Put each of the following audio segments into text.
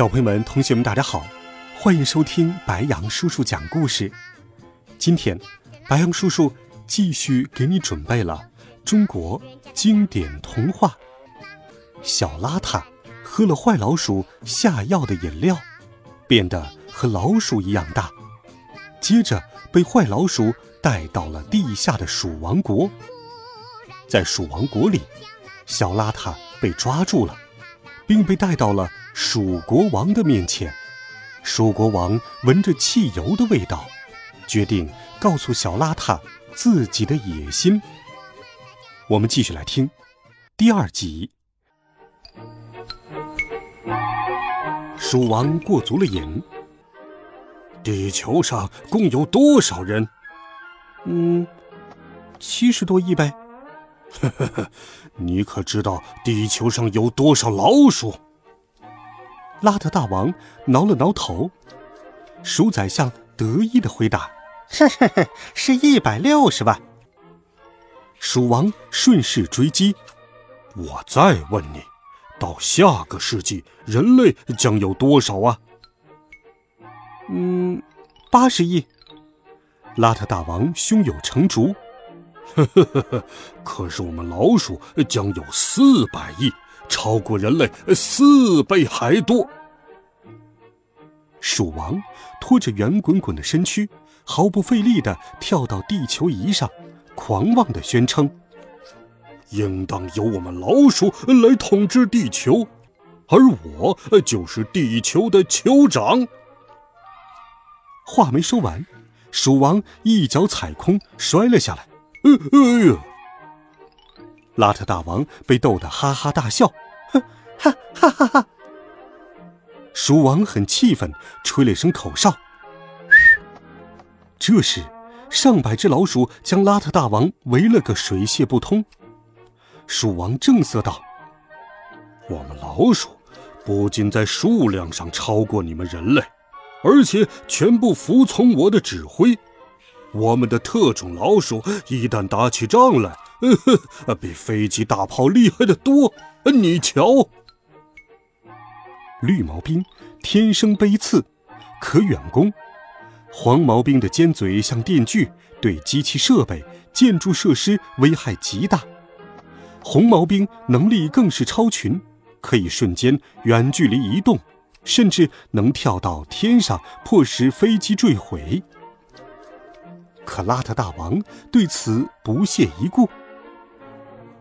小朋友们、同学们，大家好，欢迎收听白杨叔叔讲故事。今天，白杨叔叔继续给你准备了中国经典童话《小邋遢喝了坏老鼠下药的饮料，变得和老鼠一样大，接着被坏老鼠带到了地下的鼠王国。在鼠王国里，小邋遢被抓住了，并被带到了。鼠国王的面前，鼠国王闻着汽油的味道，决定告诉小邋遢自己的野心。我们继续来听第二集。鼠王过足了瘾。地球上共有多少人？嗯，七十多亿呗。呵呵呵，你可知道地球上有多少老鼠？邋遢大王挠了挠头，鼠宰相得意的回答：“呵呵呵，是一百六十万。”鼠王顺势追击：“我再问你，到下个世纪，人类将有多少啊？”“嗯，八十亿。”邋遢大王胸有成竹：“呵呵呵呵，可是我们老鼠将有四百亿。”超过人类四倍还多。鼠王拖着圆滚滚的身躯，毫不费力地跳到地球仪上，狂妄地宣称：“应当由我们老鼠来统治地球，而我就是地球的酋长。”话没说完，鼠王一脚踩空，摔了下来。哎哎呀！邋遢大王被逗得哈哈大笑，哼，哈哈哈哈！鼠王很气愤，吹了一声口哨。这时，上百只老鼠将邋遢大王围了个水泄不通。鼠王正色道：“我们老鼠不仅在数量上超过你们人类，而且全部服从我的指挥。我们的特种老鼠一旦打起仗来，” 呃呵，比飞机、大炮厉害的多。你瞧，绿毛兵天生背刺，可远攻；黄毛兵的尖嘴像电锯，对机器设备、建筑设施危害极大。红毛兵能力更是超群，可以瞬间远距离移动，甚至能跳到天上，迫使飞机坠毁。可邋遢大王对此不屑一顾。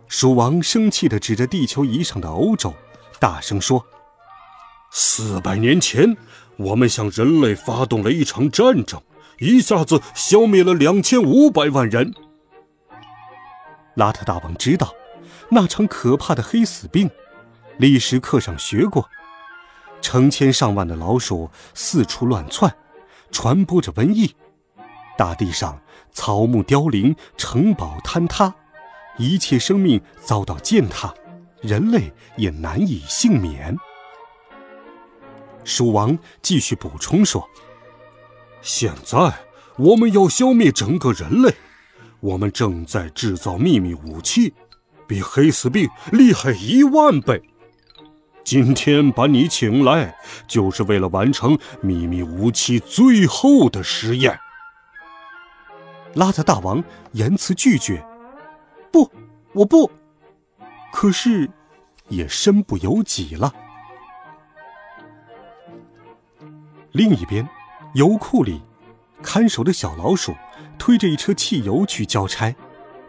鼠王生气地指着地球仪上的欧洲，大声说：“四百年前，我们向人类发动了一场战争，一下子消灭了两千五百万人。”拉特大王知道，那场可怕的黑死病，历史课上学过，成千上万的老鼠四处乱窜，传播着瘟疫，大地上草木凋零，城堡坍塌。一切生命遭到践踏，人类也难以幸免。鼠王继续补充说：“现在我们要消灭整个人类，我们正在制造秘密武器，比黑死病厉害一万倍。今天把你请来，就是为了完成秘密武器最后的实验。”邋遢大王言辞拒绝。不，我不。可是，也身不由己了。另一边，油库里，看守的小老鼠推着一车汽油去交差，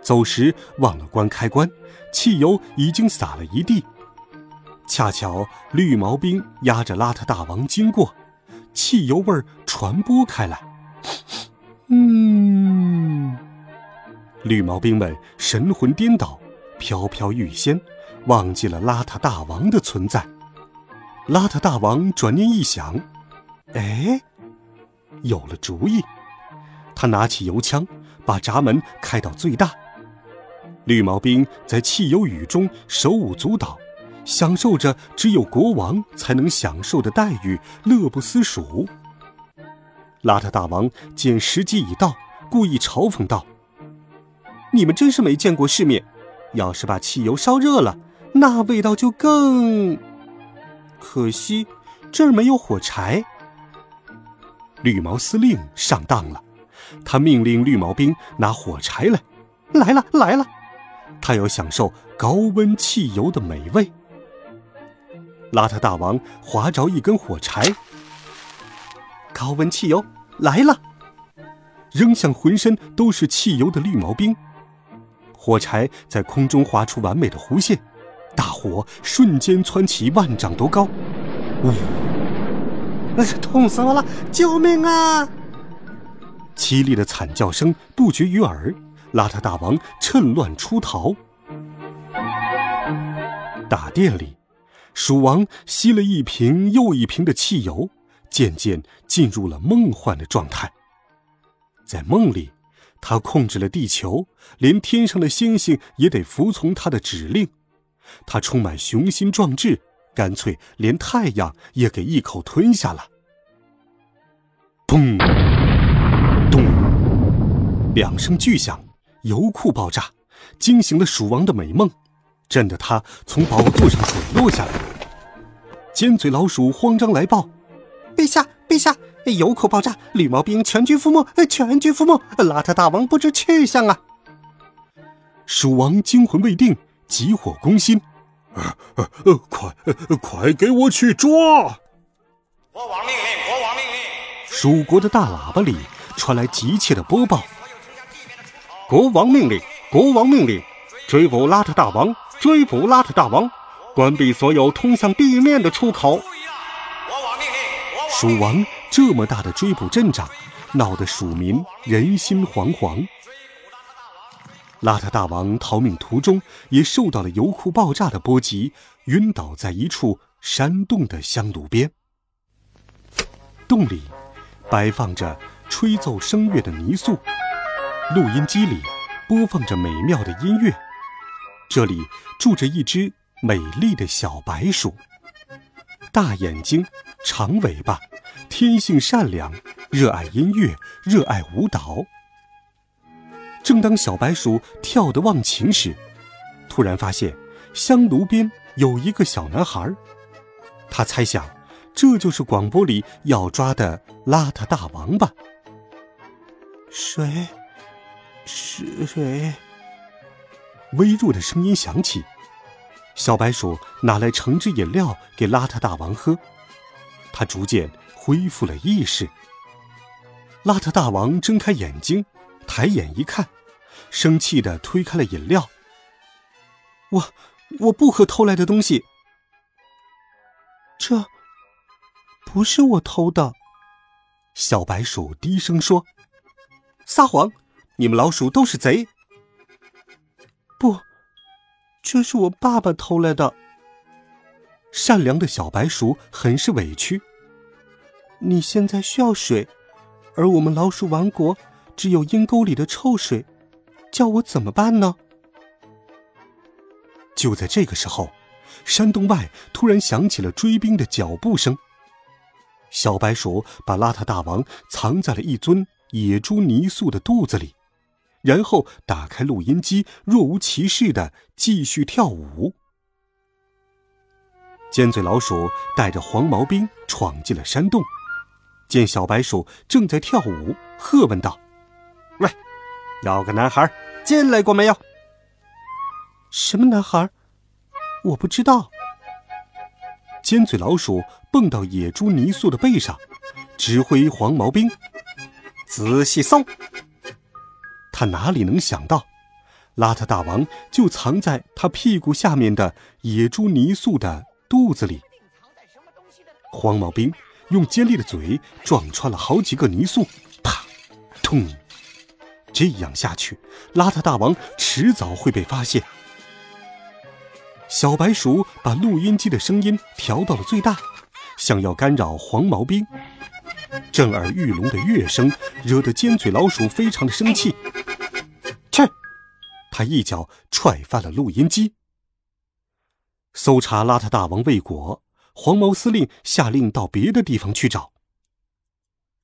走时忘了关开关，汽油已经洒了一地。恰巧绿毛兵压着邋遢大王经过，汽油味儿传播开来。嗯。绿毛兵们神魂颠倒，飘飘欲仙，忘记了邋遢大王的存在。邋遢大王转念一想，哎，有了主意。他拿起油枪，把闸门开到最大。绿毛兵在汽油雨中手舞足蹈，享受着只有国王才能享受的待遇，乐不思蜀。邋遢大王见时机已到，故意嘲讽道：“你们真是没见过世面！要是把汽油烧热了，那味道就更……可惜这儿没有火柴。”绿毛司令上当了，他命令绿毛兵拿火柴来，来了，来了。他要享受高温汽油的美味。邋遢大王划着一根火柴，高温汽油来了，扔向浑身都是汽油的绿毛兵。火柴在空中划出完美的弧线，大火瞬间蹿起万丈多高。呜！痛死我了！救命啊！凄厉的惨叫声不绝于耳。邋遢大王趁乱出逃。大殿里，鼠王吸了一瓶又一瓶的汽油，渐渐进入了梦幻的状态。在梦里，他控制了地球，连天上的星星也得服从他的指令。他充满雄心壮志，干脆连太阳也给一口吞下了。砰！咚！两声巨响。油库爆炸，惊醒了鼠王的美梦，震得他从宝座上滚落下来。尖嘴老鼠慌张来报：“陛下，陛下，油库爆炸，绿毛兵全军覆没，全军覆没！邋遢大王不知去向啊！”鼠王惊魂未定，急火攻心：“呃呃呃，快呃，快给我去抓！”国王命令，国王命令。蜀国的大喇叭里传来急切的播报。国王命令，国王命令，追捕邋遢大王，追捕邋遢大王，关闭所有通向地面的出口。国王命令，蜀王这么大的追捕阵仗，闹得蜀民人心惶惶。邋遢大王逃命途中也受到了油库爆炸的波及，晕倒在一处山洞的香炉边。洞里摆放着吹奏声乐的泥塑。录音机里播放着美妙的音乐，这里住着一只美丽的小白鼠，大眼睛，长尾巴，天性善良，热爱音乐，热爱舞蹈。正当小白鼠跳得忘情时，突然发现香炉边有一个小男孩，他猜想这就是广播里要抓的邋遢大王吧？谁？是谁？微弱的声音响起。小白鼠拿来橙汁饮料给邋遢大王喝，他逐渐恢复了意识。邋遢大王睁开眼睛，抬眼一看，生气的推开了饮料。我我不喝偷来的东西。这不是我偷的。小白鼠低声说：“撒谎。”你们老鼠都是贼！这是我爸爸偷来的。善良的小白鼠很是委屈。你现在需要水，而我们老鼠王国只有阴沟里的臭水，叫我怎么办呢？就在这个时候，山洞外突然响起了追兵的脚步声。小白鼠把邋遢大王藏在了一尊野猪泥塑的肚子里。然后打开录音机，若无其事的继续跳舞。尖嘴老鼠带着黄毛兵闯进了山洞，见小白鼠正在跳舞，喝问道：“喂，有个男孩进来过没有？”“什么男孩？我不知道。”尖嘴老鼠蹦到野猪泥塑的背上，指挥黄毛兵：“仔细搜。”他哪里能想到，邋遢大王就藏在他屁股下面的野猪泥塑的肚子里。黄毛兵用尖利的嘴撞穿了好几个泥塑，啪，痛！这样下去，邋遢大王迟早会被发现。小白鼠把录音机的声音调到了最大，想要干扰黄毛兵。震耳欲聋的乐声惹得尖嘴老鼠非常的生气，他一脚踹翻了录音机。搜查邋遢大王未果，黄毛司令下令到别的地方去找。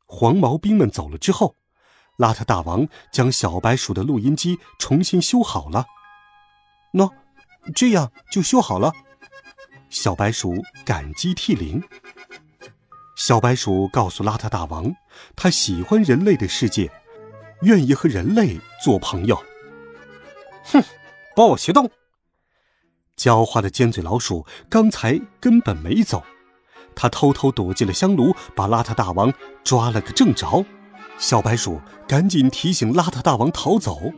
黄毛兵们走了之后，邋遢大王将小白鼠的录音机重新修好了。喏，这样就修好了。小白鼠感激涕零。小白鼠告诉邋遢大王，他喜欢人类的世界，愿意和人类做朋友。哼，不许动！狡猾的尖嘴老鼠刚才根本没走，他偷偷躲进了香炉，把邋遢大王抓了个正着。小白鼠赶紧提醒邋遢大王逃走：“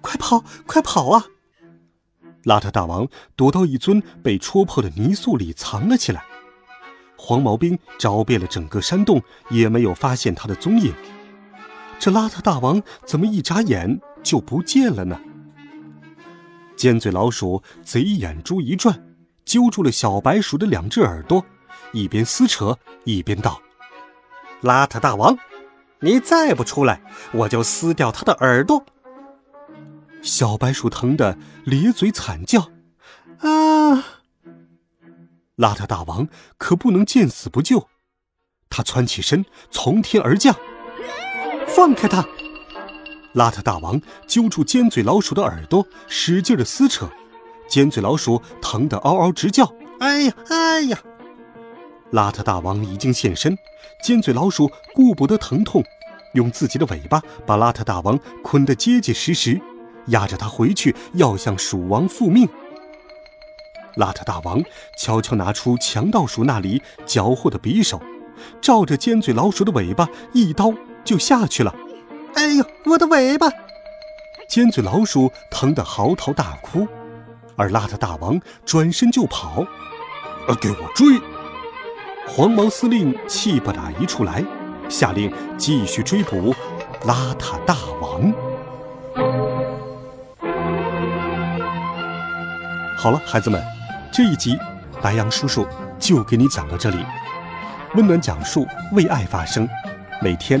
快跑，快跑啊！”邋遢大王躲到一尊被戳破的泥塑里藏了起来。黄毛兵找遍了整个山洞，也没有发现他的踪影。这邋遢大王怎么一眨眼就不见了呢？尖嘴老鼠贼眼珠一转，揪住了小白鼠的两只耳朵，一边撕扯一边道：“邋遢大王，你再不出来，我就撕掉他的耳朵！”小白鼠疼得咧嘴惨叫：“啊！”邋遢大王可不能见死不救，他窜起身从天而降，放开他！邋遢大王揪住尖嘴老鼠的耳朵，使劲的撕扯，尖嘴老鼠疼得嗷嗷直叫：“哎呀，哎呀！”邋遢大王已经现身，尖嘴老鼠顾不得疼痛，用自己的尾巴把邋遢大王捆得结结实实，压着他回去要向鼠王复命。邋遢大王悄悄拿出强盗鼠那里缴获的匕首，照着尖嘴老鼠的尾巴一刀就下去了。哎呦，我的尾巴！尖嘴老鼠疼得嚎啕大哭，而邋遢大王转身就跑。啊，给我追！黄毛司令气不打一处来，下令继续追捕邋遢大王。好了，孩子们，这一集白羊叔叔就给你讲到这里。温暖讲述，为爱发声，每天。